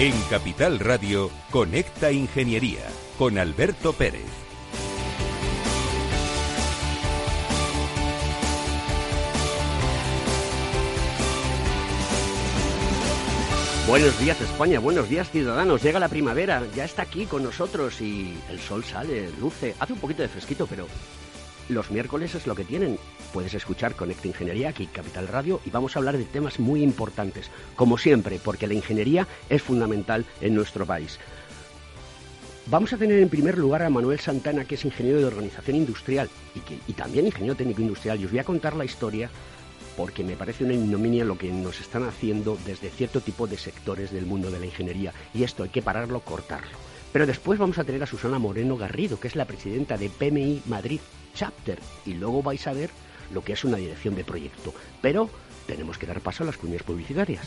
En Capital Radio, Conecta Ingeniería con Alberto Pérez. Buenos días España, buenos días ciudadanos. Llega la primavera, ya está aquí con nosotros y el sol sale, luce. Hace un poquito de fresquito, pero los miércoles es lo que tienen. Puedes escuchar Conecta Ingeniería aquí, Capital Radio, y vamos a hablar de temas muy importantes, como siempre, porque la ingeniería es fundamental en nuestro país. Vamos a tener en primer lugar a Manuel Santana, que es ingeniero de organización industrial y, que, y también ingeniero técnico industrial. Y os voy a contar la historia porque me parece una ignominia lo que nos están haciendo desde cierto tipo de sectores del mundo de la ingeniería y esto hay que pararlo, cortarlo. Pero después vamos a tener a Susana Moreno Garrido, que es la presidenta de PMI Madrid Chapter y luego vais a ver lo que es una dirección de proyecto. Pero tenemos que dar paso a las cuñas publicitarias.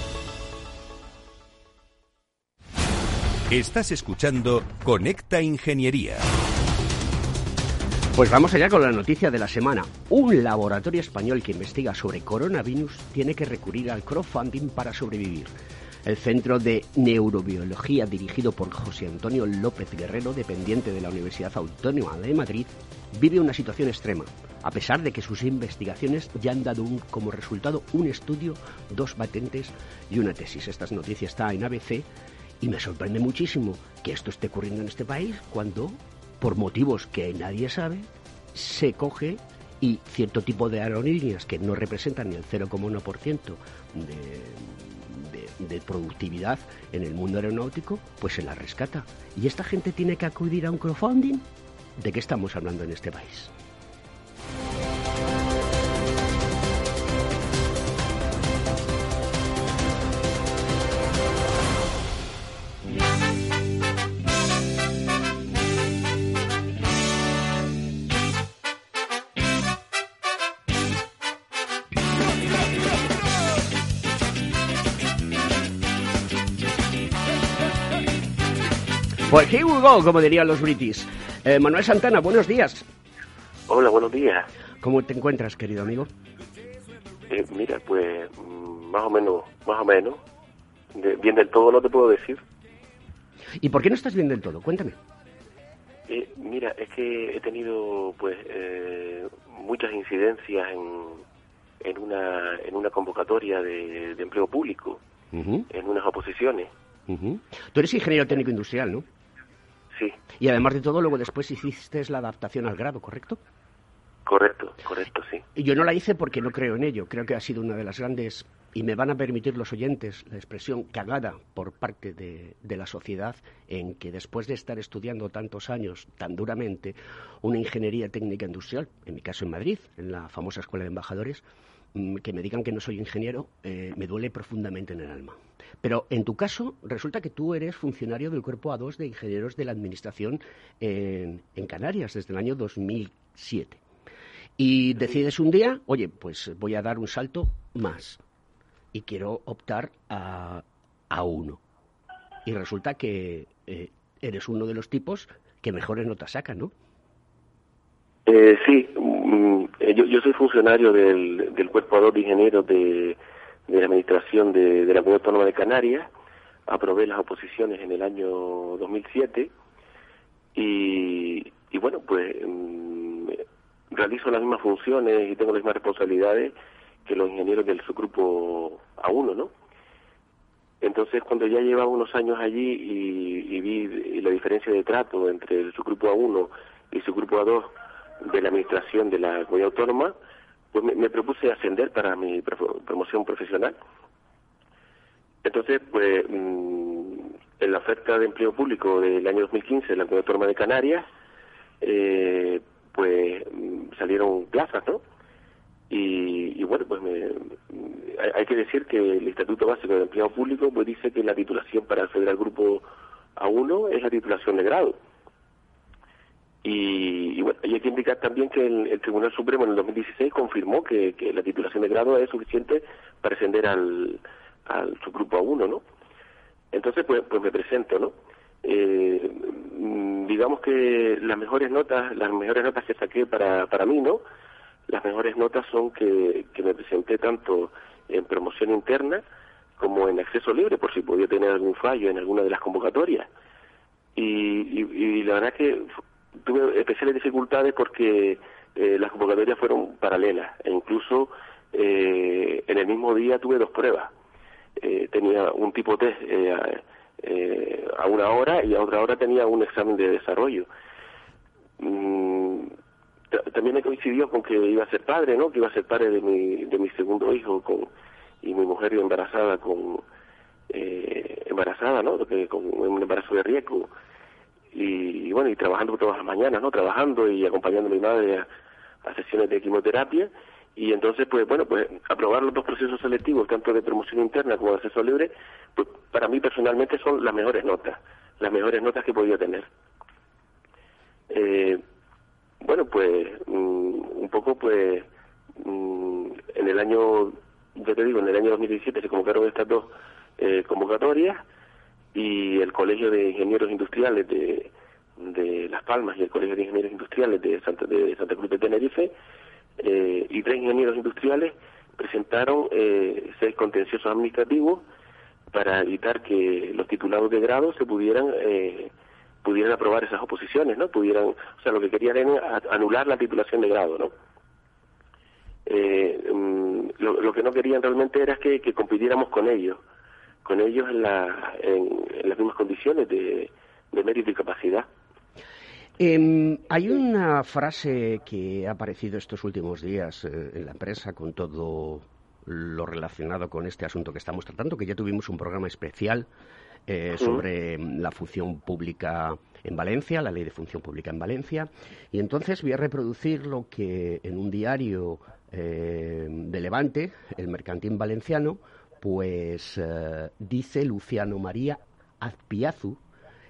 Estás escuchando Conecta Ingeniería. Pues vamos allá con la noticia de la semana. Un laboratorio español que investiga sobre coronavirus tiene que recurrir al crowdfunding para sobrevivir. El Centro de Neurobiología, dirigido por José Antonio López Guerrero, dependiente de la Universidad Autónoma de Madrid, vive una situación extrema, a pesar de que sus investigaciones ya han dado como resultado un estudio, dos patentes y una tesis. Esta noticia está en ABC y me sorprende muchísimo que esto esté ocurriendo en este país cuando, por motivos que nadie sabe, se coge y cierto tipo de aerolíneas que no representan ni el 0,1% de, productividad en el mundo aeronáutico, pues se la rescata. Y esta gente tiene que acudir a un crowdfunding. ¿De qué estamos hablando en este país? Go, como dirían los british. Eh, Manuel Santana, buenos días. Hola, buenos días. ¿Cómo te encuentras, querido amigo? Eh, mira, pues mm, más o menos, más o menos. De, bien del todo no te puedo decir. ¿Y por qué no estás bien del todo? Cuéntame. Eh, mira, es que he tenido pues eh, muchas incidencias en, en, una, en una convocatoria de, de empleo público, uh -huh. en unas oposiciones. Uh -huh. Tú eres ingeniero técnico industrial, ¿no? Sí. Y además de todo, luego después hiciste la adaptación al grado, ¿correcto? Correcto, correcto, sí. Yo no la hice porque no creo en ello. Creo que ha sido una de las grandes, y me van a permitir los oyentes la expresión cagada por parte de, de la sociedad en que después de estar estudiando tantos años tan duramente una ingeniería técnica industrial, en mi caso en Madrid, en la famosa Escuela de Embajadores, mm, que me digan que no soy ingeniero, eh, me duele profundamente en el alma. Pero en tu caso, resulta que tú eres funcionario del Cuerpo A2 de Ingenieros de la Administración en, Canarias desde el año 2007. Y decides un día, oye, pues voy a dar un salto más y quiero optar a, a uno. Y resulta que eh, eres uno de los tipos que mejores notas saca, ¿no? Eh, sí, mm, eh, yo, yo, soy funcionario del, del Cuerpo de Ingenieros de, de la Administración de, la Comunidad Autónoma de Canarias. Aprobé las oposiciones en el año 2007 y, y bueno, pues mm, realizo las mismas funciones y tengo las mismas responsabilidades que los ingenieros del subgrupo A1, ¿no? Entonces, cuando ya llevaba unos años allí y, y vi la diferencia de trato entre el subgrupo A1 y el subgrupo A2 de la administración de la comunidad autónoma, pues me, propuse ascender para mi promoción profesional. Entonces, pues, mm, en la oferta de empleo público del año 2015 en la comunidad de Canarias, eh, pues mm, salieron plazas, ¿no? Y, bueno, pues me, hay, que decir que el Estatuto Básico de Empleo Público pues dice que la titulación para acceder al grupo A1 es la titulación de grado. Y, bueno, hay que indicar también que el, Tribunal Supremo en el 2016 confirmó que, la titulación de grado es suficiente para ascender al, al subgrupo A1, ¿no? Entonces, pues, pues me presento, ¿no? Eh, digamos que las mejores notas, las mejores notas que saqué para, para mí, ¿no? Las mejores notas son que, que me presenté tanto en promoción interna como en acceso libre, por si podía tener algún fallo en alguna de las convocatorias. Y, y, y la verdad que tuve especiales dificultades porque eh, las convocatorias fueron paralelas e incluso eh, en el mismo día tuve dos pruebas. Eh, tenía un tipo test a, una hora y a otra hora tenía un examen de desarrollo. Mm, también me coincidió con que iba a ser padre, ¿no? Que iba a ser padre de mi, segundo hijo con, y mi mujer embarazada con embarazada, ¿no? Con un embarazo de riesgo y, bueno, y trabajando todas las mañanas, ¿no? Trabajando y acompañando a mi madre a, sesiones de quimioterapia. Y entonces pues bueno pues aprobar los dos procesos selectivos tanto de promoción interna como de acceso libre pues para mí personalmente son las mejores notas las mejores notas que he podido tener. Eh, bueno pues mm, un poco pues mm, en el año yo te digo en el año 2017 se convocaron estas dos eh, convocatorias y el Colegio de Ingenieros Industriales de, de Las Palmas y el Colegio de Ingenieros Industriales de Santa, de Santa Cruz de Tenerife eh, y tres ingenieros industriales presentaron eh, seis contenciosos administrativos para evitar que los titulados de grado se pudieran eh, pudieran aprobar esas oposiciones, ¿no? Pudieran, o sea, lo que querían era anular la titulación de grado, ¿no? Eh, mm, lo, lo, que no querían realmente era que, que compitiéramos con ellos con ellos en, la, en, las mismas condiciones de, mérito y capacidad. Em, hay una frase que ha aparecido estos últimos días eh, en la prensa con todo lo relacionado con este asunto que estamos tratando, que ya tuvimos un programa especial eh, sobre la función pública en Valencia, la ley de función pública en Valencia, y entonces voy a reproducir lo que en un diario eh, de Levante, el Mercantil Valenciano, pues eh, dice Luciano María Azpiazu,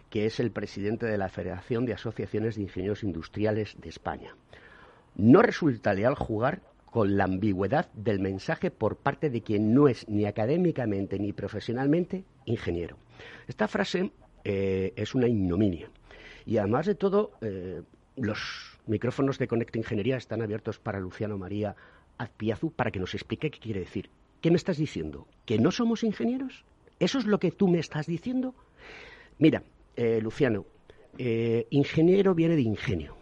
que es el presidente de la Federación de Asociaciones de Ingenieros Industriales de España. No resulta leal jugar con la ambigüedad del mensaje por parte de quien no es ni académicamente ni profesionalmente ingeniero. Esta frase eh, es una ignominia. Y además de todo, eh, los micrófonos de Conecta Ingeniería están abiertos para Luciano María Azpiazu para que nos explique qué quiere decir ¿Qué me estás diciendo? ¿Que no somos ingenieros? ¿Eso es lo que tú me estás diciendo? Mira, eh, Luciano, eh, ingeniero viene de ingenio.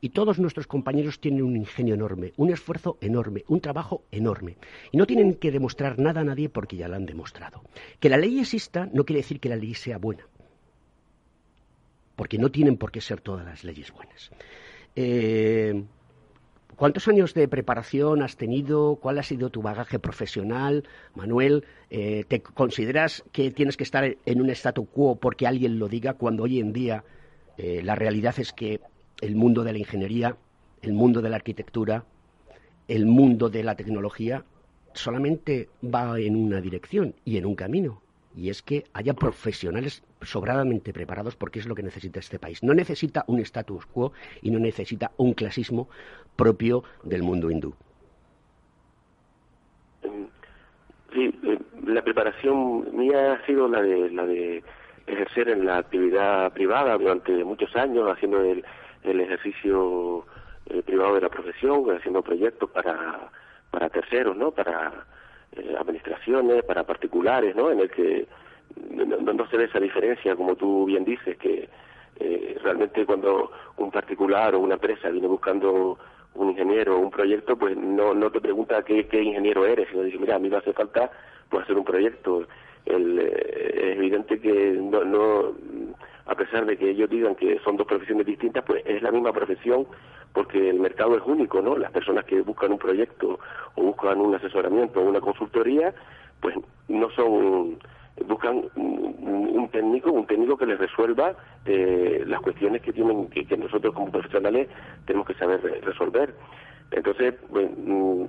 Y todos nuestros compañeros tienen un ingenio enorme, un esfuerzo enorme, un trabajo enorme. Y no tienen que demostrar nada a nadie porque ya lo han demostrado. Que la ley exista no quiere decir que la ley sea buena. Porque no tienen por qué ser todas las leyes buenas. Eh, ¿Cuántos años de preparación has tenido? ¿Cuál ha sido tu bagaje profesional? Manuel, eh, ¿te consideras que tienes que estar en un statu quo porque alguien lo diga cuando hoy en día eh, la realidad es que el mundo de la ingeniería, el mundo de la arquitectura, el mundo de la tecnología solamente va en una dirección y en un camino? Y es que haya profesionales sobradamente preparados porque es lo que necesita este país. No necesita un status quo y no necesita un clasismo propio del mundo hindú. Sí, eh, la preparación mía ha sido la de la de ejercer en la actividad privada durante muchos años, haciendo el, el ejercicio eh, privado de la profesión, haciendo proyectos para, para terceros, ¿no? Para eh, administraciones, para particulares, ¿no? En el que no, se ve esa diferencia, como tú bien dices, que eh, realmente cuando un particular o una empresa viene buscando un ingeniero o un proyecto, pues no, no te pregunta qué, ingeniero eres, sino dice, mira, a mí me hace falta pues, hacer un proyecto. El, eh, es evidente que no, no, a pesar de que ellos digan que son dos profesiones distintas, pues es la misma profesión porque el mercado es único, ¿no? Las personas que buscan un proyecto o buscan un asesoramiento o una consultoría, pues no son buscan un, técnico, un técnico que les resuelva eh, las cuestiones que tienen que, nosotros como profesionales tenemos que saber resolver. Entonces, mm,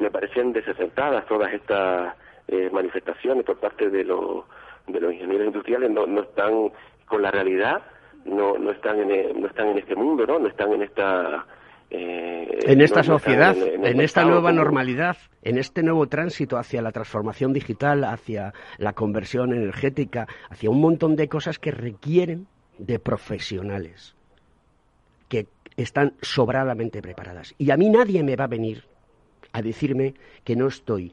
me parecen desacertadas todas estas eh, manifestaciones por parte de los de los ingenieros industriales, no, no están con la realidad, no no están en no están en este mundo, no, no están en esta eh, en esta sociedad, en, esta nueva normalidad, en este nuevo tránsito hacia la transformación digital, hacia la conversión energética, hacia un montón de cosas que requieren de profesionales que están sobradamente preparadas. Y a mí nadie me va a venir a decirme que no estoy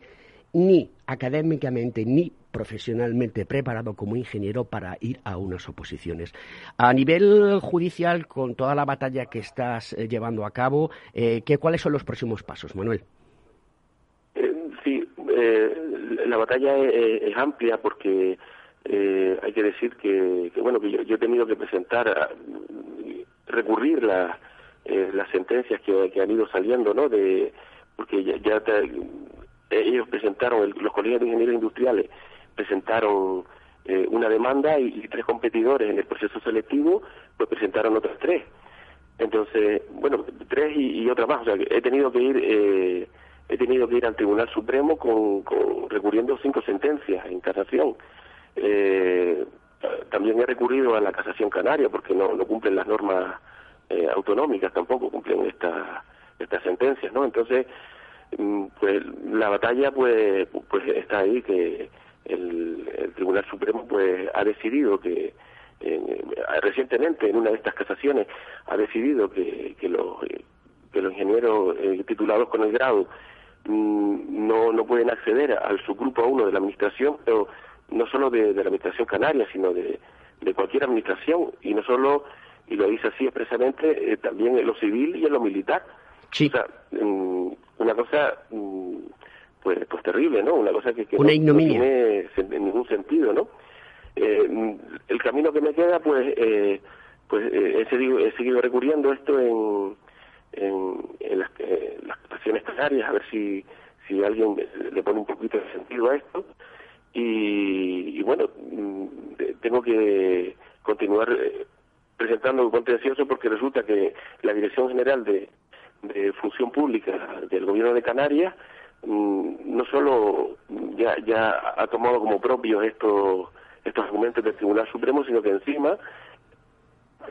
ni académicamente ni profesionalmente preparado como ingeniero para ir a unas oposiciones. A nivel judicial, con toda la batalla que estás eh, llevando a cabo, eh, ¿qué, ¿cuáles son los próximos pasos, Manuel? Eh, sí, la batalla es, amplia porque hay que decir que, bueno que yo, he tenido que presentar, recurrir las sentencias que, han ido saliendo, ¿no? De porque ya, ellos presentaron, los colegios de ingenieros industriales presentaron eh, una demanda y, tres competidores en el proceso selectivo pues presentaron otras tres. Entonces, bueno, tres y, otra más. O sea, he tenido que ir eh, he tenido que ir al Tribunal Supremo con, recurriendo cinco sentencias en casación. Eh, también he recurrido a la casación canaria porque no, no cumplen las normas autonómicas tampoco cumplen estas estas sentencias, ¿no? Entonces, mm, pues la batalla pues pues está ahí que el, Tribunal Supremo pues ha decidido que recientemente en una de estas casaciones ha decidido que, que los que los ingenieros eh, titulados con el grado mm, no, no pueden acceder al subgrupo 1 de la administración, pero no solo de, la administración canaria, sino de, de cualquier administración, y no solo, y lo dice así expresamente, eh, también en lo civil y en lo militar. Sí. O sea, mm, una cosa mm, pues, pues terrible, ¿no? Una cosa que, no, tiene ningún sentido, ¿no? Eh, el camino que me queda, pues, eh, pues eh, he, seguido, he seguido recurriendo esto en, en, las, eh, las canarias, canarias, a ver si, si alguien le pone un poquito de sentido a esto. Y, bueno, mm, tengo que continuar eh, presentando un contencioso porque resulta que la Dirección General de, de Función Pública del Gobierno de Canarias no solo ya, ya ha tomado como propios estos, estos argumentos del Tribunal Supremo, sino que encima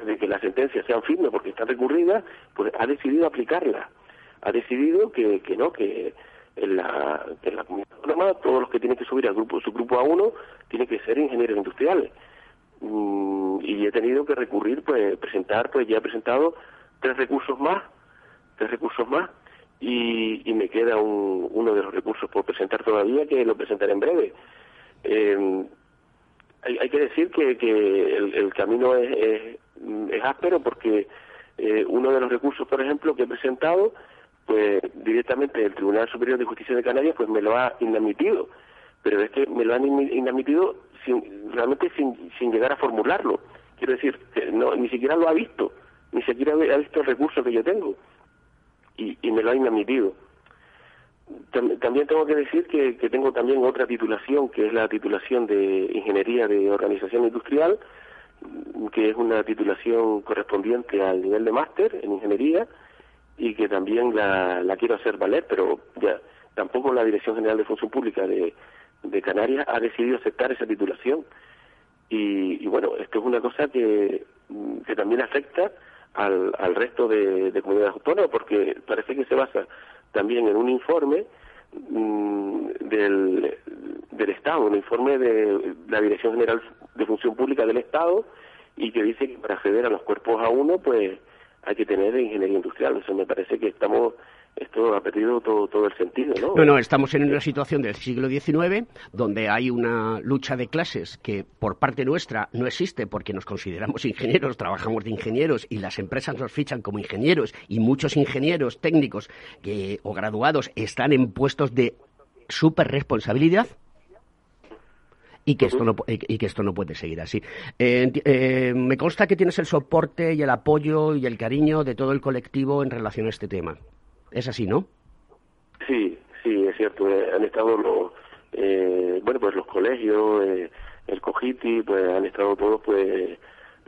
de que las sentencias sean firmes porque están recurridas, pues ha decidido aplicarlas. Ha decidido que, que no, que en la, en la comunidad autónoma todos los que tienen que subir al grupo, su grupo A1 tienen que ser ingenieros industriales. Mm, y he tenido que recurrir, pues presentar, pues ya he presentado tres recursos más, tres recursos más, y, me queda uno de los recursos por presentar todavía que lo presentaré en breve. Eh, hay, que decir que, que el, camino es, es, áspero porque eh, uno de los recursos, por ejemplo, que he presentado, pues directamente el Tribunal Superior de Justicia de Canarias pues me lo ha inadmitido, pero es que me lo han inadmitido sin, realmente sin, sin llegar a formularlo. Quiero decir, que no, ni siquiera lo ha visto, ni siquiera ha visto el recurso que yo tengo y, me lo han admitido. También tengo que decir que, tengo también otra titulación, que es la titulación de Ingeniería de Organización Industrial, que es una titulación correspondiente al nivel de máster en Ingeniería y que también la, la quiero hacer valer, pero ya tampoco la Dirección General de Función Pública de, de Canarias ha decidido aceptar esa titulación. Y, y, bueno, esto es una cosa que, que también afecta al, al resto de, comunidades autónomas, porque parece que se basa también en un informe mm, del, del Estado, un informe de la Dirección General de función pública del Estado y que dice que para acceder a los cuerpos a uno, pues hay que tener ingeniería industrial. Eso me parece que estamos esto ha perdido todo, todo el sentido, ¿no? No, no, estamos en una situación del siglo XIX donde hay una lucha de clases que por parte nuestra no existe porque nos consideramos ingenieros, trabajamos de ingenieros y las empresas nos fichan como ingenieros y muchos ingenieros técnicos que, o graduados están en puestos de super responsabilidad y que esto no y que esto no puede seguir así. Eh, eh, me consta que tienes el soporte y el apoyo y el cariño de todo el colectivo en relación a este tema. Es así, ¿no? Sí, sí, es cierto. Eh, han estado los, eh, bueno, pues los colegios, eh, el COGITI, pues han estado todos, pues,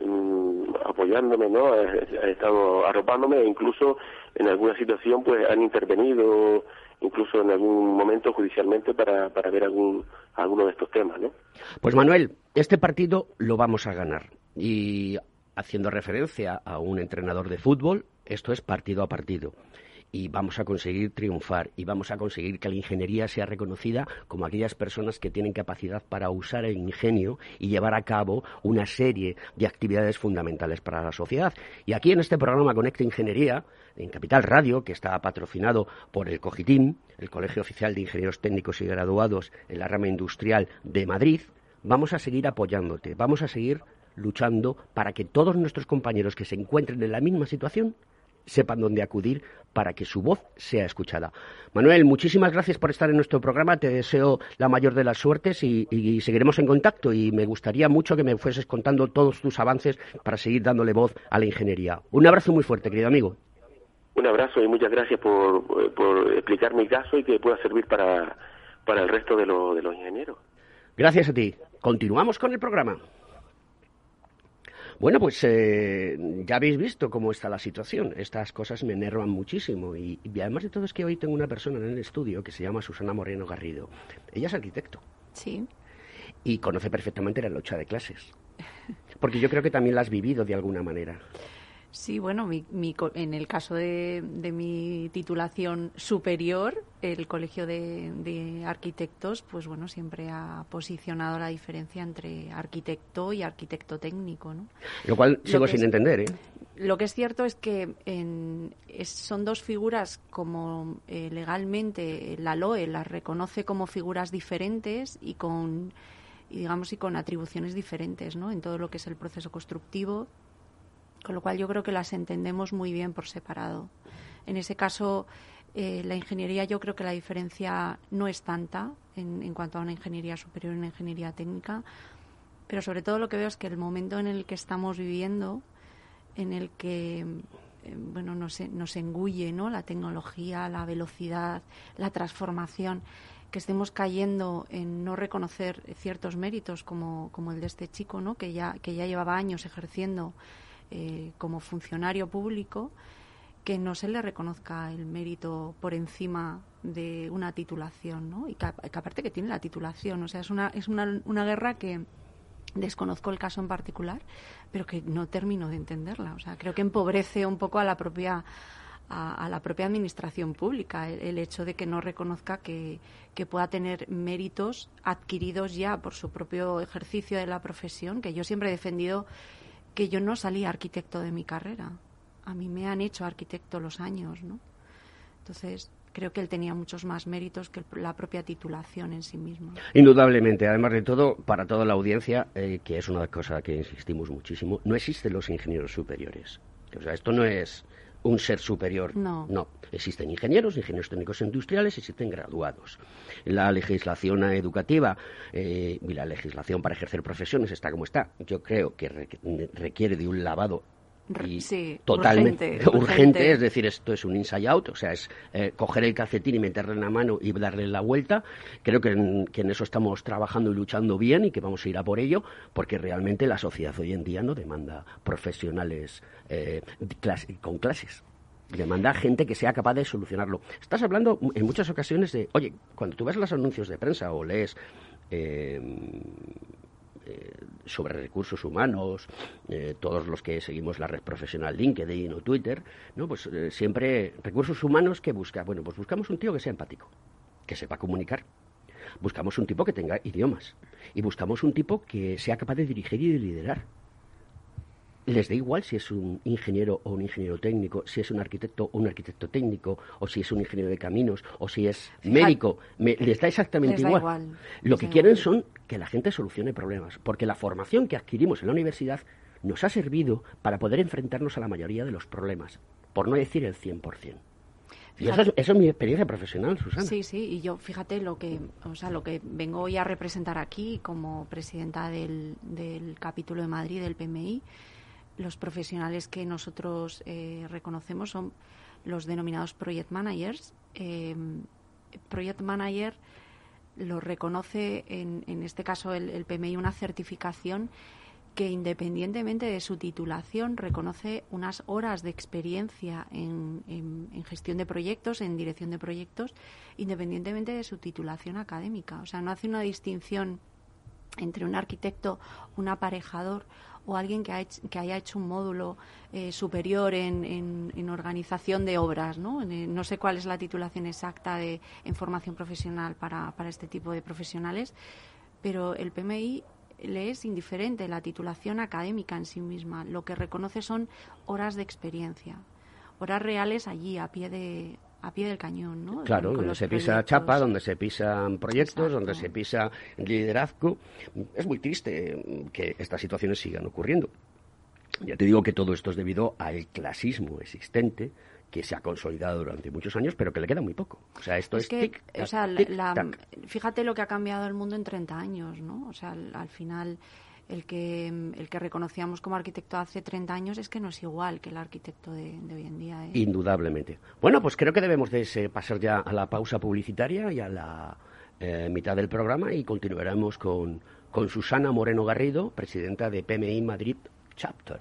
mm, apoyándome, ¿no? Han, estado arropándome e incluso en alguna situación, pues, han intervenido, incluso en algún momento judicialmente para, para ver algún, alguno de estos temas, ¿no? Pues Manuel, este partido lo vamos a ganar. Y haciendo referencia a un entrenador de fútbol, esto es partido a partido y vamos a conseguir triunfar y vamos a conseguir que la ingeniería sea reconocida como aquellas personas que tienen capacidad para usar el ingenio y llevar a cabo una serie de actividades fundamentales para la sociedad. Y aquí en este programa Conecta Ingeniería, en Capital Radio, que está patrocinado por el COGITIM, el Colegio Oficial de Ingenieros Técnicos y Graduados en la rama industrial de Madrid, vamos a seguir apoyándote, vamos a seguir luchando para que todos nuestros compañeros que se encuentren en la misma situación sepan dónde acudir para que su voz sea escuchada. Manuel, muchísimas gracias por estar en nuestro programa. Te deseo la mayor de las suertes y, seguiremos en contacto. Y me gustaría mucho que me fueses contando todos tus avances para seguir dándole voz a la ingeniería. Un abrazo muy fuerte, querido amigo. Un abrazo y muchas gracias por, explicar mi caso y que pueda servir para, para el resto de, de los ingenieros. Gracias a ti. Continuamos con el programa. Bueno, pues eh, ya habéis visto cómo está la situación. Estas cosas me enervan muchísimo. Y, además de todo es que hoy tengo una persona en el estudio que se llama Susana Moreno Garrido. Ella es arquitecto. Sí. Y conoce perfectamente la lucha de clases. Porque yo creo que también la has vivido de alguna manera. Sí, bueno, en el caso de, mi titulación superior, el Colegio de, Arquitectos, pues bueno, siempre ha posicionado la diferencia entre arquitecto y arquitecto técnico, ¿no? Lo cual sigo sin entender, ¿eh? Lo que es cierto es que son dos figuras como eh, legalmente la LOE las reconoce como figuras diferentes y con digamos y con atribuciones diferentes, ¿no? En todo lo que es el proceso constructivo con lo cual yo creo que las entendemos muy bien por separado. En ese caso, eh, la ingeniería yo creo que la diferencia no es tanta en, cuanto a una ingeniería superior y una ingeniería técnica, pero sobre todo lo que veo es que el momento en el que estamos viviendo, en el que eh, bueno, nos, nos engulle ¿no? la tecnología, la velocidad, la transformación, que estemos cayendo en no reconocer ciertos méritos como, como el de este chico, ¿no? que, ya, que ya llevaba años ejerciendo eh, como funcionario público que no se le reconozca el mérito por encima de una titulación, ¿no? Y que, aparte que tiene la titulación, o sea, es una, es una, una guerra que desconozco el caso en particular, pero que no termino de entenderla. O sea, creo que empobrece un poco a la propia a, la propia administración pública el, hecho de que no reconozca que, que, pueda tener méritos adquiridos ya por su propio ejercicio de la profesión, que yo siempre he defendido que yo no salí arquitecto de mi carrera. A mí me han hecho arquitecto los años, ¿no? Entonces, creo que él tenía muchos más méritos que la propia titulación en sí misma. Indudablemente, además de todo, para toda la audiencia, eh, que es una cosa que insistimos muchísimo, no existen los ingenieros superiores. O sea, esto no es un ser superior. No. No. Existen ingenieros, ingenieros técnicos industriales, existen graduados. La legislación educativa eh, y la legislación para ejercer profesiones está como está. Yo creo que requiere de un lavado sí, totalmente urgente, es decir, esto es un inside out, o sea, es eh, coger el calcetín y meterle en la mano y darle la vuelta. Creo que en, que en, eso estamos trabajando y luchando bien y que vamos a ir a por ello, porque realmente la sociedad hoy en día no demanda profesionales eh, con clases. Demanda gente que sea capaz de solucionarlo. Estás hablando en muchas ocasiones de, oye, cuando tú ves los anuncios de prensa o lees eh, sobre recursos humanos, todos los que seguimos la red profesional LinkedIn o Twitter, ¿no? Pues siempre recursos humanos que busca, bueno, pues buscamos un tío que sea empático, que sepa comunicar. buscamos un tipo que tenga idiomas y buscamos un tipo que sea capaz de dirigir y de liderar les da igual si es un ingeniero o un ingeniero técnico, si es un arquitecto o un arquitecto técnico, o si es un ingeniero de caminos, o si es médico. les da exactamente igual. Lo que quieren son que la gente solucione problemas, porque la formación que adquirimos en la universidad nos ha servido para poder enfrentarnos a la mayoría de los problemas, por no decir el 100%. Y eso es, mi experiencia profesional, Susana. Sí, sí, y yo, fíjate, lo que, o sea, lo que vengo hoy a representar aquí como presidenta del, del capítulo de Madrid del PMI, los profesionales que nosotros eh, reconocemos son los denominados project managers. Eh, project manager lo reconoce, en, en este caso el, PMI, una certificación que independientemente de su titulación reconoce unas horas de experiencia en, en, gestión de proyectos, en dirección de proyectos, independientemente de su titulación académica. O sea, no hace una distinción entre un arquitecto, un aparejador o alguien que, haya hecho un módulo eh, superior en, organización de obras. ¿no? no sé cuál es la titulación exacta de, en formación profesional para este tipo de profesionales, pero el PMI le es indiferente la titulación académica en sí misma. Lo que reconoce son horas de experiencia, horas reales allí, a pie de, a pie del cañón, ¿no? Claro, donde se pisa chapa, donde se pisan proyectos, donde se pisa liderazgo. Es muy triste que estas situaciones sigan ocurriendo. Ya te digo que todo esto es debido al clasismo existente que se ha consolidado durante muchos años, pero que le queda muy poco. O sea, esto es, que, o sea, fíjate lo que ha cambiado el mundo en 30 años, ¿no? O sea, al final el que, el que reconocíamos como arquitecto hace 30 años es que no es igual que el arquitecto de, hoy en día. ¿eh? Indudablemente. Bueno, pues creo que debemos de pasar ya a la pausa publicitaria y a la eh, mitad del programa y continuaremos con, con Susana Moreno Garrido, presidenta de PMI Madrid Chapter.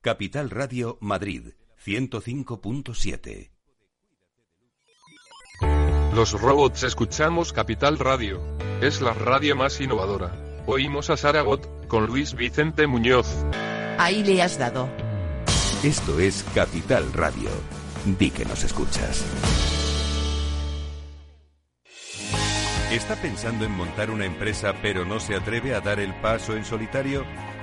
Capital Radio Madrid 105.7 Los robots escuchamos Capital Radio. Es la radio más innovadora. Oímos a Saragot con Luis Vicente Muñoz. Ahí le has dado. Esto es Capital Radio. Di que nos escuchas. ¿Está pensando en montar una empresa pero no se atreve a dar el paso en solitario?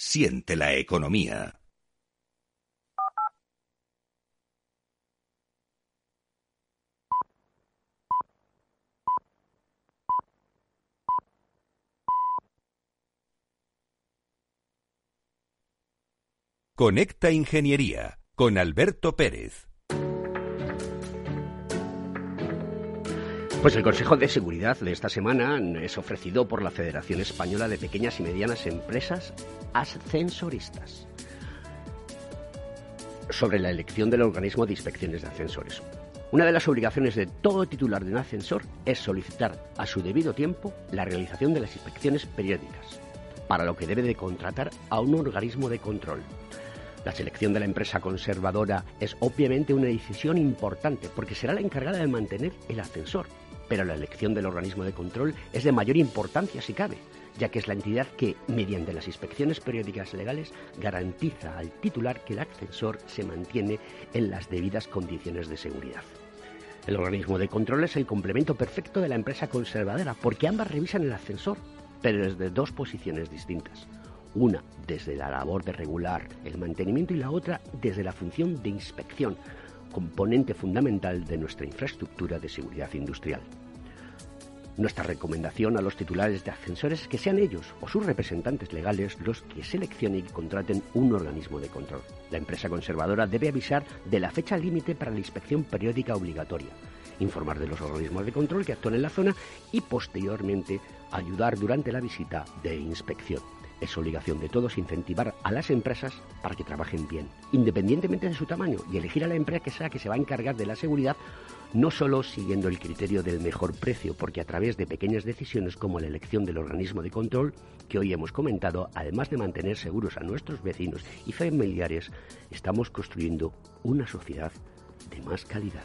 Siente la economía. Conecta Ingeniería con Alberto Pérez. Pues el Consejo de Seguridad de esta semana es ofrecido por la Federación Española de Pequeñas y Medianas Empresas Ascensoristas. sobre la elección del organismo de inspecciones de ascensores. Una de las obligaciones de todo titular de un ascensor es solicitar a su debido tiempo la realización de las inspecciones periódicas, para lo que debe de contratar a un organismo de control. La selección de la empresa conservadora es obviamente una decisión importante porque será la encargada de mantener el ascensor, pero la elección del organismo de control es de mayor importancia si cabe, ya que es la entidad que, mediante las inspecciones periódicas legales, garantiza al titular que el ascensor se mantiene en las debidas condiciones de seguridad. El organismo de control es el complemento perfecto de la empresa conservadora, porque ambas revisan el ascensor, pero desde dos posiciones distintas. Una desde la labor de regular el mantenimiento y la otra desde la función de inspección, componente fundamental de nuestra infraestructura de seguridad industrial. Nuestra recomendación a los titulares de ascensores es que sean ellos o sus representantes legales los que seleccionen y contraten un organismo de control. La empresa conservadora debe avisar de la fecha límite para la inspección periódica obligatoria, informar de los organismos de control que actúan en la zona y posteriormente ayudar durante la visita de inspección. Es obligación de todos incentivar a las empresas para que trabajen bien, independientemente de su tamaño, y elegir a la empresa que sea que se va a encargar de la seguridad, no solo siguiendo el criterio del mejor precio, porque a través de pequeñas decisiones como la elección del organismo de control, que hoy hemos comentado, además de mantener seguros a nuestros vecinos y familiares, estamos construyendo una sociedad de más calidad.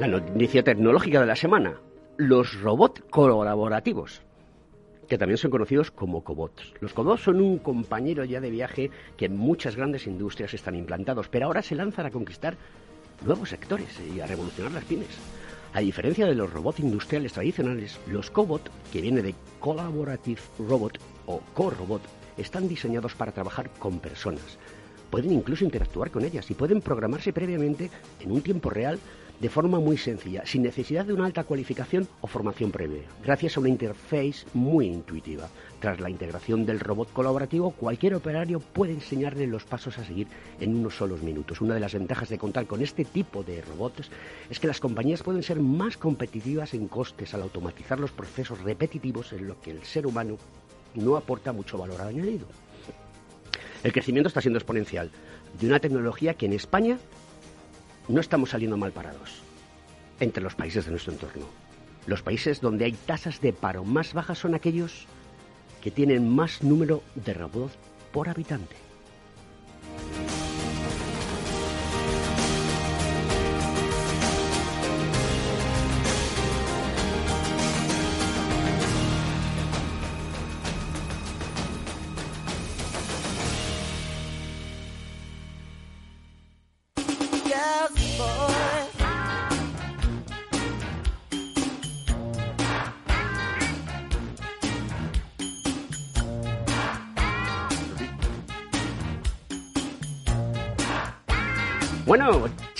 La noticia tecnológica de la semana. Los robots colaborativos, que también son conocidos como cobots. Los cobots son un compañero ya de viaje que en muchas grandes industrias están implantados, pero ahora se lanzan a conquistar nuevos sectores y a revolucionar las pymes. A diferencia de los robots industriales tradicionales, los cobots, que viene de Collaborative Robot o Co-Robot, están diseñados para trabajar con personas. Pueden incluso interactuar con ellas y pueden programarse previamente en un tiempo real de forma muy sencilla, sin necesidad de una alta cualificación o formación previa, gracias a una interface muy intuitiva. Tras la integración del robot colaborativo, cualquier operario puede enseñarle los pasos a seguir en unos solos minutos. Una de las ventajas de contar con este tipo de robots es que las compañías pueden ser más competitivas en costes al automatizar los procesos repetitivos en los que el ser humano no aporta mucho valor añadido. El crecimiento está siendo exponencial de una tecnología que en España no estamos saliendo mal parados entre los países de nuestro entorno. Los países donde hay tasas de paro más bajas son aquellos que tienen más número de robots por habitante.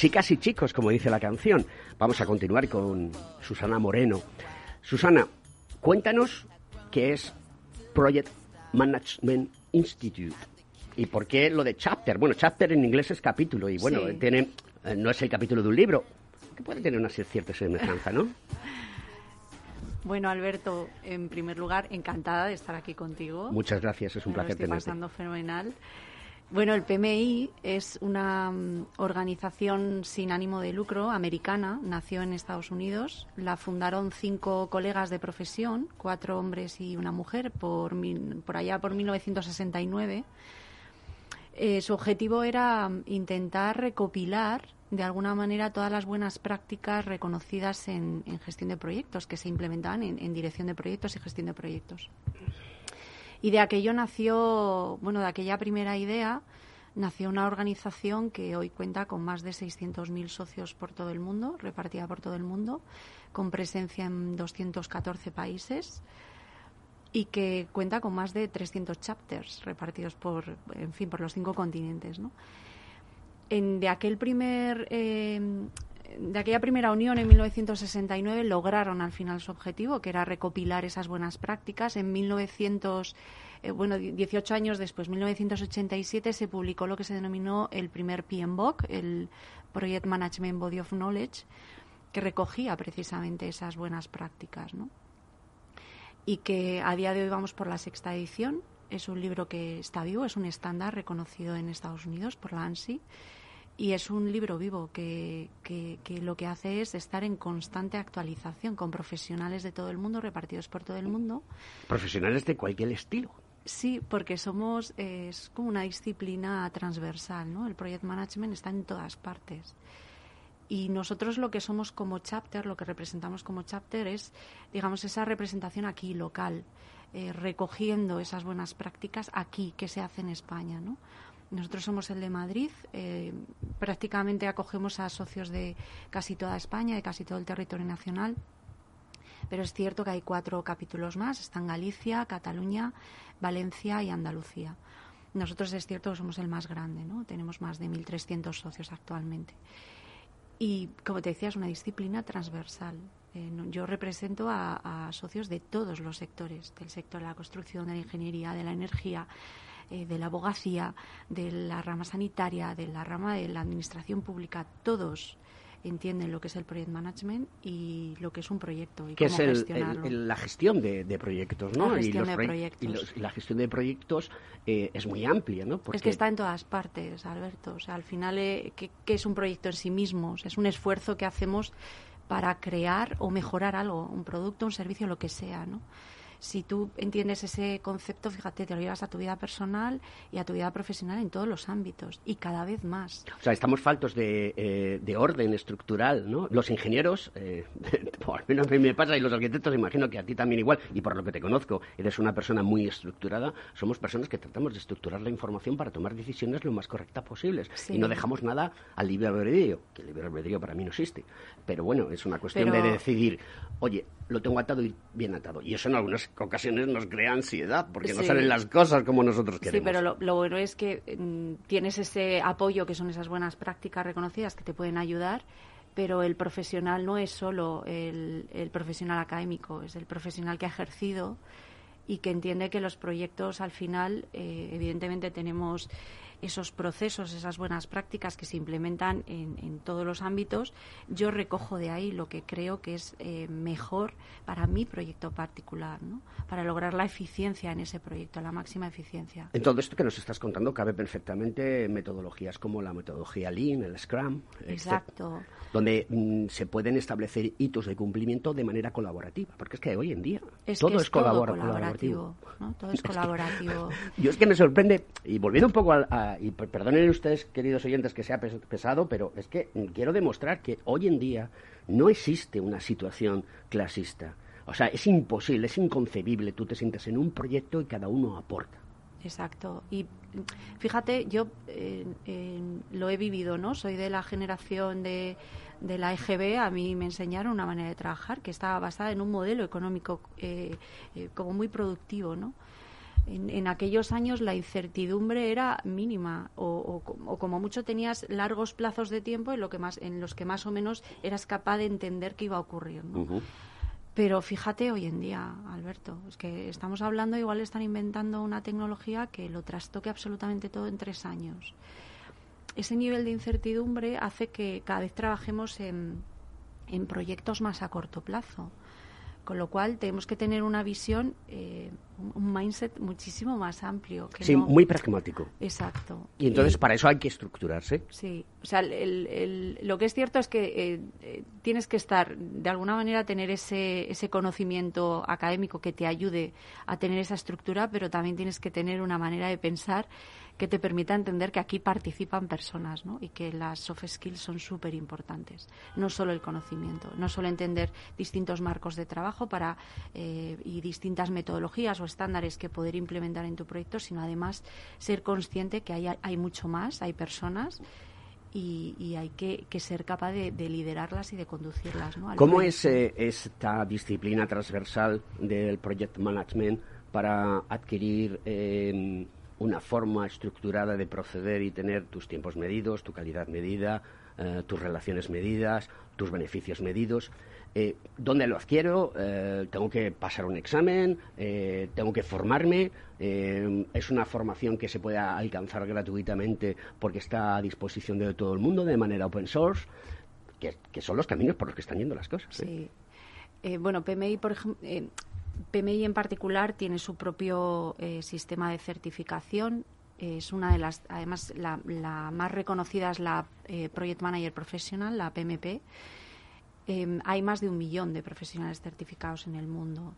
Chicas y chicos, como dice la canción, vamos a continuar con Susana Moreno. Susana, cuéntanos qué es Project Management Institute y por qué lo de chapter. Bueno, chapter en inglés es capítulo y bueno, tiene, eh, no es el capítulo de un libro, que puede tener una cierta semejanza, ¿no? Bueno, Alberto, en primer lugar, encantada de estar aquí contigo. Muchas gracias, es un placer tenerte. pasando fenomenal. Bueno, el PMI es una mm, organización sin ánimo de lucro americana, nació en Estados Unidos. La fundaron cinco colegas de profesión, cuatro hombres y una mujer, por, por allá por 1969. Eh, su objetivo era mm, intentar recopilar de alguna manera todas las buenas prácticas reconocidas en, gestión de proyectos, que se implementaban en, dirección de proyectos y gestión de proyectos. Y de aquello nació, bueno, de aquella primera idea, nació una organización que hoy cuenta con más de 600.000 socios por todo el mundo, repartida por todo el mundo, con presencia en 214 países y que cuenta con más de 300 chapters repartidos por, en fin, por los cinco continentes, de aquel primer eh, de aquella primera unión en 1969 lograron al final su objetivo, que era recopilar esas buenas prácticas. En 1900, eh, bueno, 18 años después, 1987, se publicó lo que se denominó el primer PMBOK, el Project Management Body of Knowledge, que recogía precisamente esas buenas prácticas, ¿no? Y que a día de hoy vamos por la sexta edición. Es un libro que está vivo, es un estándar reconocido en Estados Unidos por la ANSI y es un libro vivo que, que, lo que hace es estar en constante actualización con profesionales de todo el mundo, repartidos por todo el mundo. Profesionales de cualquier estilo. Sí, porque somos, es como una disciplina transversal, ¿no? El project management está en todas partes. Y nosotros lo que somos como chapter, lo que representamos como chapter es, digamos, esa representación aquí, local, eh, recogiendo esas buenas prácticas aquí que se hace en España, ¿no? Nosotros somos el de Madrid. Eh, prácticamente acogemos a socios de casi toda España, de casi todo el territorio nacional. Pero es cierto que hay cuatro capítulos más. Están Galicia, Cataluña, Valencia y Andalucía. Nosotros es cierto que somos el más grande, ¿no? Tenemos más de 1.300 socios actualmente. Y, como te decía, es una disciplina transversal. Eh, yo represento a, a, socios de todos los sectores, del sector de la construcción, de la ingeniería, de la energía, eh, de la abogacía, de la rama sanitaria, de la rama de la administración pública, todos entienden lo que es el project management y lo que es un proyecto y que es la gestión de, proyectos, ¿no? La gestión de proyectos. Y, la gestión de proyectos eh, es muy amplia, ¿no? Es que está en todas partes, Alberto. O sea, al final, eh, ¿qué, es un proyecto en sí mismo? es un esfuerzo que hacemos para crear o mejorar algo, un producto, un servicio, lo que sea, ¿no? Si tú entiendes ese concepto, fíjate, te lo llevas a tu vida personal y a tu vida profesional en todos los ámbitos y cada vez más. O sea, estamos faltos de, eh, orden estructural, ¿no? Los ingenieros, eh, por lo menos a mí me pasa, y los arquitectos, imagino que a ti también igual, y por lo que te conozco, eres una persona muy estructurada, somos personas que tratamos de estructurar la información para tomar decisiones lo más correctas posibles y no dejamos nada al libre albedrío, que el libre albedrío para mí no existe. Pero bueno, es una cuestión de decidir, oye, lo tengo atado y bien atado. Y eso en algunas ocasiones nos crea ansiedad, porque no salen las cosas como nosotros queremos. Sí, pero lo, bueno es que mm, tienes ese apoyo, que son esas buenas prácticas reconocidas que te pueden ayudar, pero el profesional no es solo el, el profesional académico, es el profesional que ha ejercido y que entiende que los proyectos al final, eh, evidentemente tenemos esos procesos, esas buenas prácticas que se implementan en, todos los ámbitos, yo recojo de ahí lo que creo que es eh, mejor para mi proyecto particular, ¿no? para lograr la eficiencia en ese proyecto, la máxima eficiencia. En todo esto que nos estás contando cabe perfectamente metodologías como la metodología Lean, el Scrum, Exacto. Donde mm, se pueden establecer hitos de cumplimiento de manera colaborativa, porque es que hoy en día todo es, colaborativo. Todo es colaborativo. yo es que me sorprende, y volviendo un poco a y perdonen ustedes, queridos oyentes, que sea pesado, pero es que quiero demostrar que hoy en día no existe una situación clasista. O sea, es imposible, es inconcebible. Tú te sientes en un proyecto y cada uno aporta. Exacto. Y fíjate, yo eh, lo he vivido, ¿no? Soy de la generación de, de, la EGB. A mí me enseñaron una manera de trabajar que estaba basada en un modelo económico eh, eh, como muy productivo, ¿no? en, aquellos años la incertidumbre era mínima o, como mucho tenías largos plazos de tiempo en, lo que más, en los que más o menos eras capaz de entender qué iba a ocurrir. Pero fíjate hoy en día, Alberto, es que estamos hablando, igual están inventando una tecnología que lo trastoque absolutamente todo en tres años. Ese nivel de incertidumbre hace que cada vez trabajemos en, en proyectos más a corto plazo. Con lo cual tenemos que tener una visión, eh, un mindset muchísimo más amplio. Que sí, muy pragmático. Exacto. Y entonces para eso hay que estructurarse. Sí, o sea, lo que es cierto es que eh, eh, tienes que estar, de alguna manera, tener ese, ese conocimiento académico que te ayude a tener esa estructura, pero también tienes que tener una manera de pensar que te permita entender que aquí participan personas ¿no? y que las soft skills son súper importantes. No solo el conocimiento, no solo entender distintos marcos de trabajo para, eh, y distintas metodologías o estándares que poder implementar en tu proyecto, sino además ser consciente que hay, hay mucho más, hay personas. Y, hay que, ser capaz de, liderarlas y de conducirlas. ¿no? ¿Cómo es eh, esta disciplina transversal del project management para adquirir eh, una forma estructurada de proceder y tener tus tiempos medidos, tu calidad medida, eh, tus relaciones medidas, tus beneficios medidos. Eh, ¿Dónde lo adquiero? Eh, ¿Tengo que pasar un examen? ¿Tengo que formarme? ¿Es una formación que se puede alcanzar gratuitamente porque está a disposición de todo el mundo de manera open source? Que, son los caminos por los que están yendo las cosas. Sí. bueno, PMI, PMI en particular tiene su propio eh, sistema de certificación. Es una de las, además, la, más reconocida es la eh, Project Manager Professional, la PMP. Em, hay más de un millón de profesionales certificados en el mundo.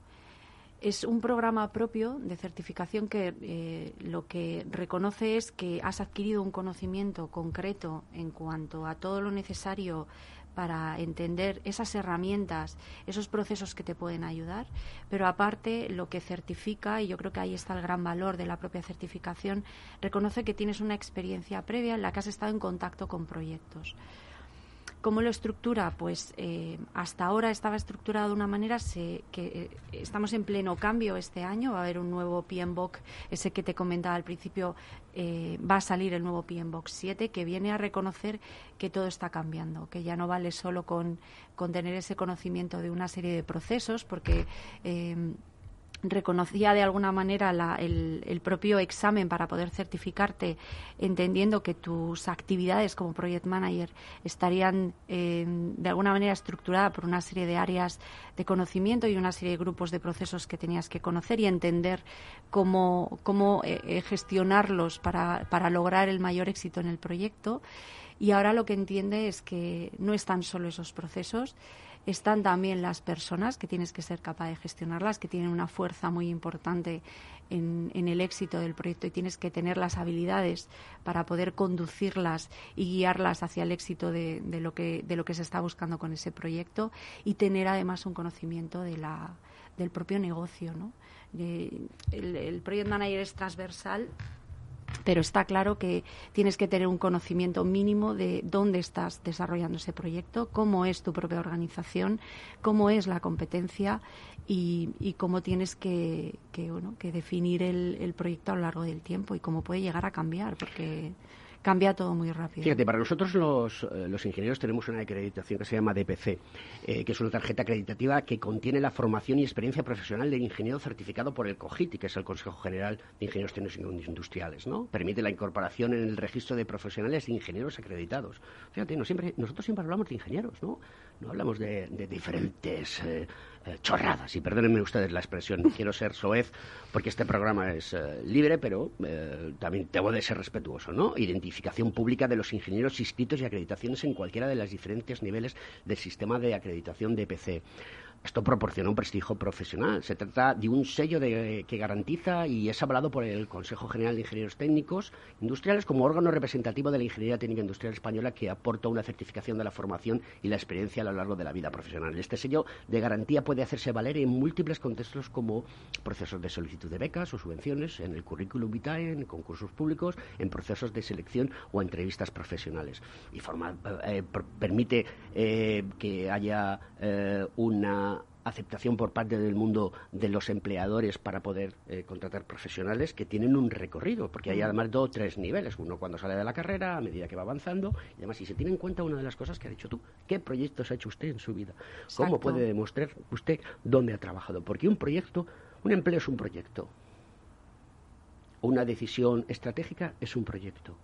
Es un programa propio de certificación que eh, lo que reconoce es que has adquirido un conocimiento concreto en cuanto a todo lo necesario para entender esas herramientas, esos procesos que te pueden ayudar, pero aparte lo que certifica, y yo creo que ahí está el gran valor de la propia certificación, reconoce que tienes una experiencia previa en la que has estado en contacto con proyectos. ¿Cómo lo estructura? Pues eh, hasta ahora estaba estructurado de una manera que eh, estamos en pleno cambio este año. Va a haber un nuevo PMBOK, ese que te comentaba al principio, eh, va a salir el nuevo PMBOK 7 que viene a reconocer que todo está cambiando, que ya no vale solo con, con tener ese conocimiento de una serie de procesos, porque reconocía de alguna manera el, propio examen para poder certificarte, entendiendo que tus actividades como project manager estarían em, de alguna manera estructuradas por una serie de áreas de conocimiento y una serie de grupos de procesos que tenías que conocer y entender cómo, cómo eh, eh, gestionarlos para, para lograr el mayor éxito en el proyecto. Y ahora lo que entiende es que no están solo esos procesos, están también las personas que tienes que ser capaz de gestionarlas, que tienen una fuerza muy importante en, el éxito del proyecto y tienes que tener las habilidades para poder conducirlas y guiarlas hacia el éxito de, lo, que, de lo que se está buscando con ese proyecto y tener además un conocimiento de la, del propio negocio. ¿no? el, el Project Manager es transversal pero está claro que tienes que tener un conocimiento mínimo de dónde estás desarrollando ese proyecto, cómo es tu propia organización, cómo es la competencia y, cómo tienes que, definir el, el, proyecto a lo largo del tiempo y cómo puede llegar a cambiar, porque cambia todo muy rápido. Fíjate, para nosotros los, eh, los ingenieros tenemos una acreditación que se llama DPC, eh, que es una tarjeta acreditativa que contiene la formación y experiencia profesional del ingeniero certificado por el COGIT, que es el Consejo General de Ingenieros Técnicos Industriales, ¿no? Permite la incorporación en el registro de profesionales e ingenieros acreditados. Fíjate, no siempre, nosotros siempre hablamos de ingenieros, ¿no? No hablamos de, diferentes eh, eh, chorradas, y perdónenme ustedes la expresión, quiero ser soez porque este programa es eh, libre, pero también debo de ser respetuoso, ¿no? Identificación pública de los ingenieros inscritos y acreditaciones en cualquiera de los diferentes niveles del sistema de acreditación de EPC. Esto proporciona un prestigio profesional. Se trata de un sello que garantiza y es avalado por el Consejo General de Ingenieros Técnicos Industriales como órgano representativo de la Ingeniería Técnica Industrial Española que aporta una certificación de la formación y la experiencia a lo largo de la vida profesional. Este sello de garantía puede hacerse valer en múltiples contextos como procesos de solicitud de becas o subvenciones, en el currículum vitae, en concursos públicos, en procesos de selección o entrevistas profesionales. Y forma, eh, permite eh, que haya eh, una aceptación por parte del mundo de los empleadores para poder eh, contratar profesionales que tienen un recorrido, porque hay además dos o tres niveles. Uno cuando sale de la carrera, a medida que va avanzando, y además si se tiene en cuenta una de las cosas que ha dicho tú, ¿qué proyectos ha hecho usted en su vida? ¿Cómo puede demostrar usted dónde ha trabajado? Porque un proyecto, un empleo es un proyecto. Una decisión estratégica es un proyecto.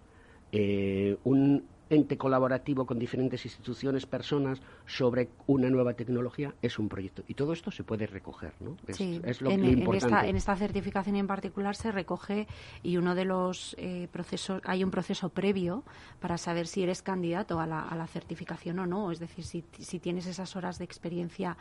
Eh, un ente colaborativo con diferentes instituciones, personas, sobre una nueva tecnología, es un proyecto. Y todo esto se puede recoger, ¿no? Es, lo, en, importante. En esta, certificación en particular se recoge y uno de los eh, procesos, hay un proceso previo para saber si eres candidato a la, a la certificación o no. Es decir, si, si tienes esas horas de experiencia